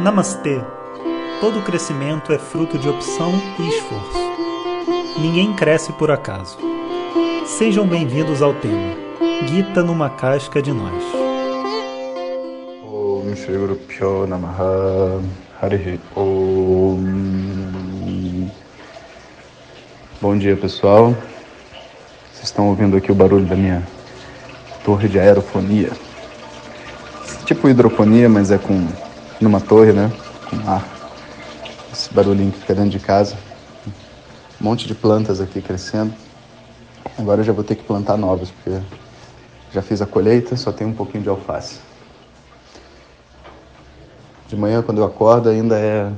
Namastê! Todo crescimento é fruto de opção e esforço. Ninguém cresce por acaso. Sejam bem-vindos ao tema Gita numa casca de nós. Bom dia pessoal. Vocês estão ouvindo aqui o barulho da minha torre de aerofonia. Tipo hidrofonia, mas é com numa torre, né? Com ar. Esse barulhinho que fica dentro de casa. Um monte de plantas aqui crescendo. Agora eu já vou ter que plantar novas, porque já fiz a colheita, só tem um pouquinho de alface. De manhã, quando eu acordo, ainda é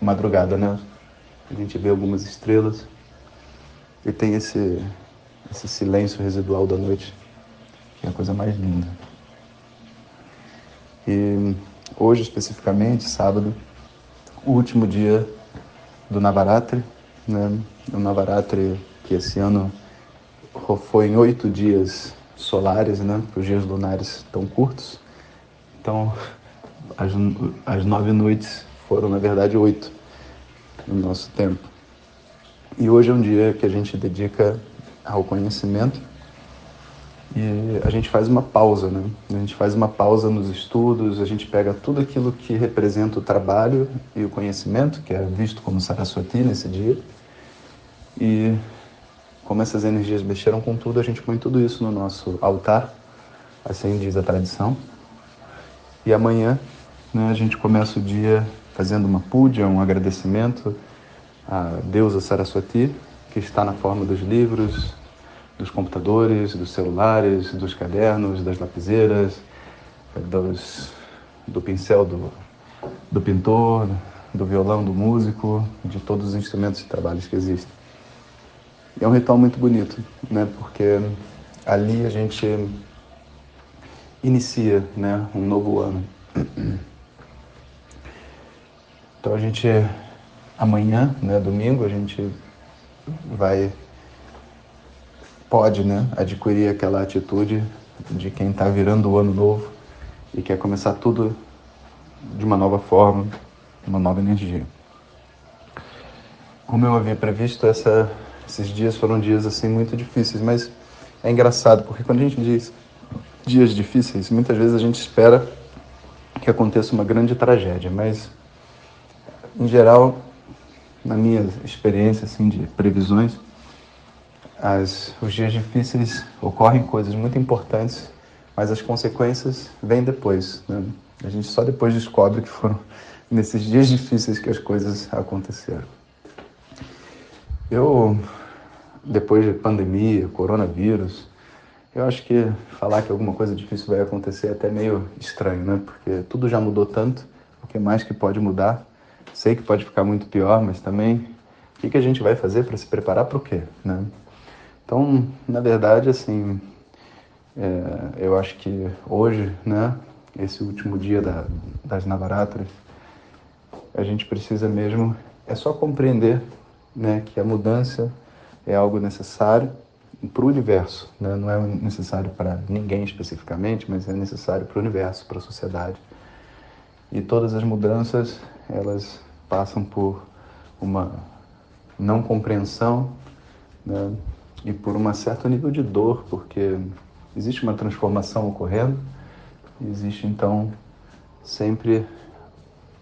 madrugada, né? A gente vê algumas estrelas e tem esse, esse silêncio residual da noite, que é a coisa mais linda. E hoje, especificamente, sábado, o último dia do Navaratri, né? O Navaratri que esse ano foi em oito dias solares, né? Porque os dias lunares tão curtos. Então, as, as nove noites foram, na verdade, oito no nosso tempo. E hoje é um dia que a gente dedica ao conhecimento e a gente faz uma pausa, né? A gente faz uma pausa nos estudos, a gente pega tudo aquilo que representa o trabalho e o conhecimento, que é visto como Saraswati nesse dia, e como essas energias mexeram com tudo, a gente põe tudo isso no nosso altar, assim diz a tradição. E amanhã né, a gente começa o dia fazendo uma puja, um agradecimento à deusa Saraswati, que está na forma dos livros, dos computadores, dos celulares, dos cadernos, das lapiseiras, dos, do pincel do, do pintor, do violão do músico, de todos os instrumentos e trabalhos que existem. E é um ritual muito bonito, né? Porque ali a gente inicia, né, um novo ano. Então a gente amanhã, né, domingo, a gente vai pode, né, adquirir aquela atitude de quem está virando o ano novo e quer começar tudo de uma nova forma, uma nova energia. Como eu havia previsto, essa, esses dias foram dias assim muito difíceis, mas é engraçado porque quando a gente diz dias difíceis, muitas vezes a gente espera que aconteça uma grande tragédia, mas em geral, na minha experiência assim de previsões, as, os dias difíceis ocorrem coisas muito importantes, mas as consequências vêm depois. Né? A gente só depois descobre que foram nesses dias difíceis que as coisas aconteceram. Eu, depois de pandemia, coronavírus, eu acho que falar que alguma coisa difícil vai acontecer é até meio estranho, né? Porque tudo já mudou tanto, o que mais que pode mudar? Sei que pode ficar muito pior, mas também o que, que a gente vai fazer para se preparar para o quê, né? Então, na verdade, assim, é, eu acho que hoje, né, esse último dia da, das Navaratras, a gente precisa mesmo, é só compreender né, que a mudança é algo necessário para o universo, né? não é necessário para ninguém especificamente, mas é necessário para o universo, para a sociedade. E todas as mudanças, elas passam por uma não compreensão, né? E por um certo nível de dor, porque existe uma transformação ocorrendo, existe então sempre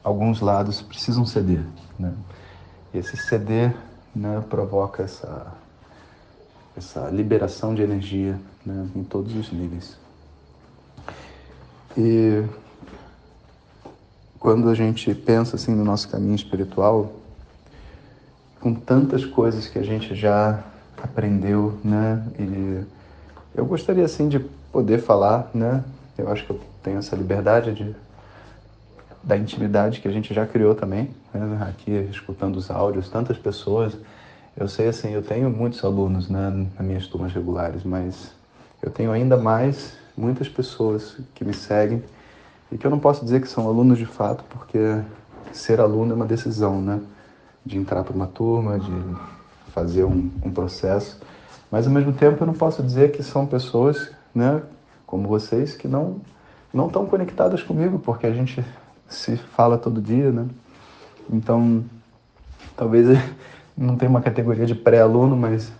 alguns lados precisam ceder, né? E esse ceder, né, provoca essa essa liberação de energia, né, em todos os níveis. E quando a gente pensa assim no nosso caminho espiritual, com tantas coisas que a gente já aprendeu, né? E eu gostaria assim de poder falar, né? Eu acho que eu tenho essa liberdade de da intimidade que a gente já criou também, né? aqui escutando os áudios, tantas pessoas. Eu sei assim, eu tenho muitos alunos né, nas minhas turmas regulares, mas eu tenho ainda mais muitas pessoas que me seguem e que eu não posso dizer que são alunos de fato, porque ser aluno é uma decisão, né? De entrar para uma turma, de fazer um, um processo, mas ao mesmo tempo eu não posso dizer que são pessoas, né, como vocês, que não não estão conectadas comigo, porque a gente se fala todo dia, né? Então, talvez não tenha uma categoria de pré-aluno, mas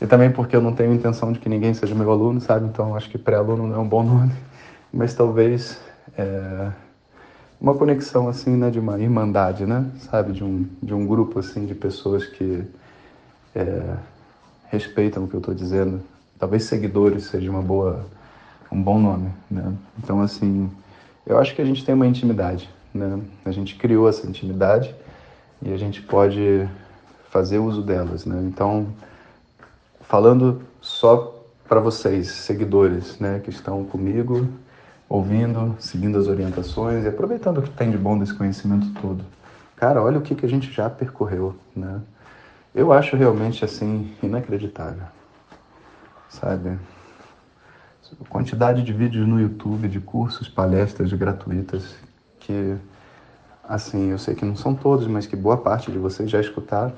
e também porque eu não tenho intenção de que ninguém seja meu aluno, sabe? Então acho que pré-aluno não é um bom nome, mas talvez é, uma conexão assim, né, de uma irmandade, né, sabe, de um de um grupo assim de pessoas que é, respeitam o que eu estou dizendo. Talvez seguidores seja uma boa um bom nome, né? Então assim, eu acho que a gente tem uma intimidade, né? A gente criou essa intimidade e a gente pode fazer uso delas, né? Então falando só para vocês, seguidores, né, que estão comigo, ouvindo, seguindo as orientações e aproveitando o que tem de bom desse conhecimento todo. Cara, olha o que, que a gente já percorreu, né? Eu acho realmente, assim, inacreditável, sabe? A quantidade de vídeos no YouTube, de cursos, palestras gratuitas, que, assim, eu sei que não são todos, mas que boa parte de vocês já escutaram,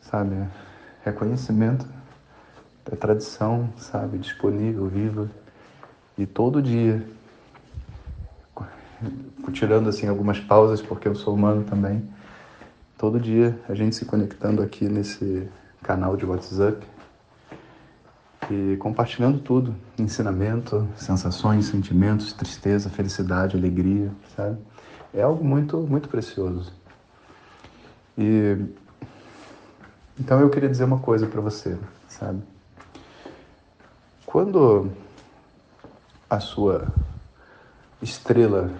sabe? reconhecimento da tradição, sabe, disponível, viva. E todo dia, tirando assim algumas pausas, porque eu sou humano também, todo dia a gente se conectando aqui nesse canal de WhatsApp e compartilhando tudo, ensinamento, sensações, sentimentos, tristeza, felicidade, alegria, sabe? É algo muito muito precioso. E então eu queria dizer uma coisa para você, sabe? Quando a sua estrela,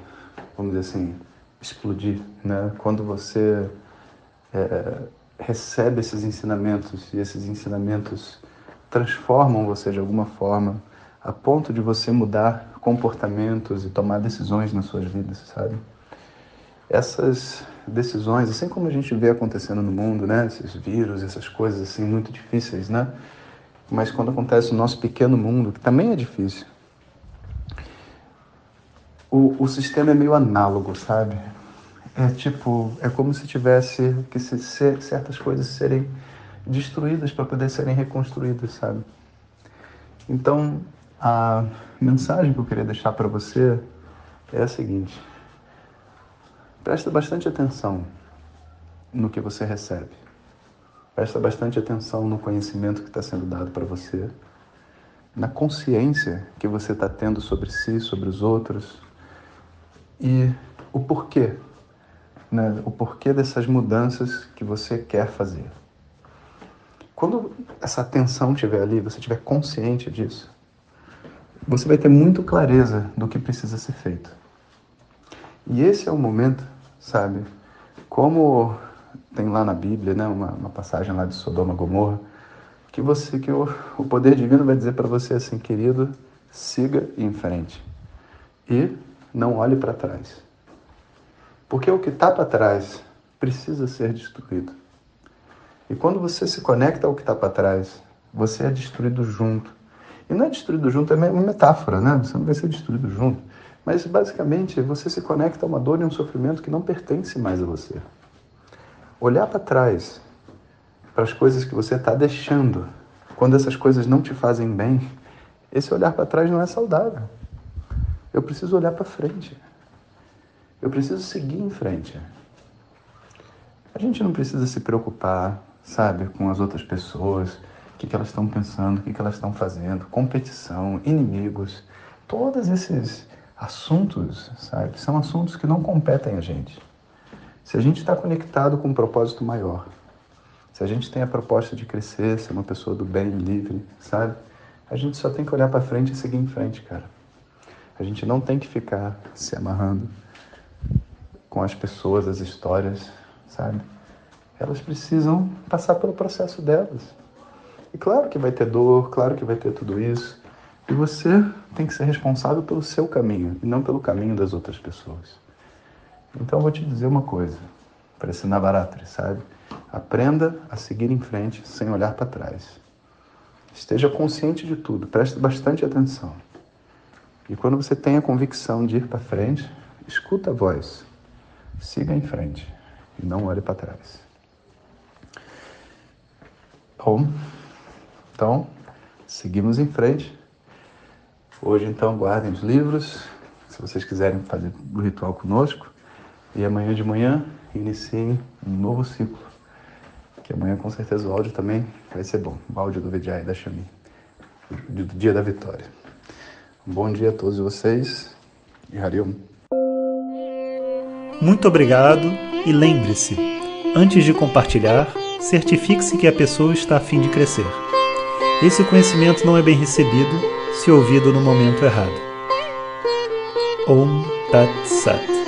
vamos dizer assim, explodir, né? Quando você é, recebe esses ensinamentos e esses ensinamentos transformam você de alguma forma a ponto de você mudar comportamentos e tomar decisões nas suas vidas, sabe? essas decisões, assim como a gente vê acontecendo no mundo, né? Esses vírus, essas coisas assim muito difíceis, né? Mas quando acontece no nosso pequeno mundo, que também é difícil, o, o sistema é meio análogo, sabe? É tipo, é como se tivesse que se, certas coisas serem destruídas para poder serem reconstruídas, sabe? Então, a mensagem que eu queria deixar para você é a seguinte: Presta bastante atenção no que você recebe. Presta bastante atenção no conhecimento que está sendo dado para você, na consciência que você está tendo sobre si, sobre os outros e o porquê, né? o porquê dessas mudanças que você quer fazer. Quando essa atenção estiver ali, você estiver consciente disso, você vai ter muito clareza do que precisa ser feito. E esse é o momento, sabe? Como tem lá na Bíblia, né, uma, uma passagem lá de Sodoma e Gomorra, que você que o, o poder divino vai dizer para você assim, querido, siga em frente e não olhe para trás. Porque o que está para trás precisa ser destruído. E quando você se conecta ao que está para trás, você é destruído junto. E não é destruído junto, é uma metáfora, né? Você não vai ser destruído junto. Mas basicamente você se conecta a uma dor e um sofrimento que não pertence mais a você. Olhar para trás, para as coisas que você está deixando, quando essas coisas não te fazem bem, esse olhar para trás não é saudável. Eu preciso olhar para frente. Eu preciso seguir em frente. A gente não precisa se preocupar, sabe, com as outras pessoas, o que, que elas estão pensando, o que, que elas estão fazendo, competição, inimigos, todos esses assuntos, sabe? São assuntos que não competem a gente. Se a gente está conectado com um propósito maior, se a gente tem a proposta de crescer, ser uma pessoa do bem, livre, sabe? A gente só tem que olhar para frente e seguir em frente, cara. A gente não tem que ficar se amarrando com as pessoas, as histórias, sabe? Elas precisam passar pelo processo delas. E claro que vai ter dor, claro que vai ter tudo isso, e você tem que ser responsável pelo seu caminho e não pelo caminho das outras pessoas. Então eu vou te dizer uma coisa, para esse Navaratri, sabe? Aprenda a seguir em frente sem olhar para trás. Esteja consciente de tudo, preste bastante atenção. E quando você tem a convicção de ir para frente, escuta a voz, siga em frente e não olhe para trás. Bom, então seguimos em frente. Hoje, então, guardem os livros, se vocês quiserem fazer o ritual conosco. E amanhã de manhã iniciem um novo ciclo. Que amanhã com certeza o áudio também vai ser bom. O áudio do Vijay da Xami, do dia da vitória. Um bom dia a todos vocês e Hariom. Muito obrigado e lembre-se, antes de compartilhar, certifique-se que a pessoa está a fim de crescer. Esse conhecimento não é bem recebido se ouvido no momento errado. Om Tat Sat.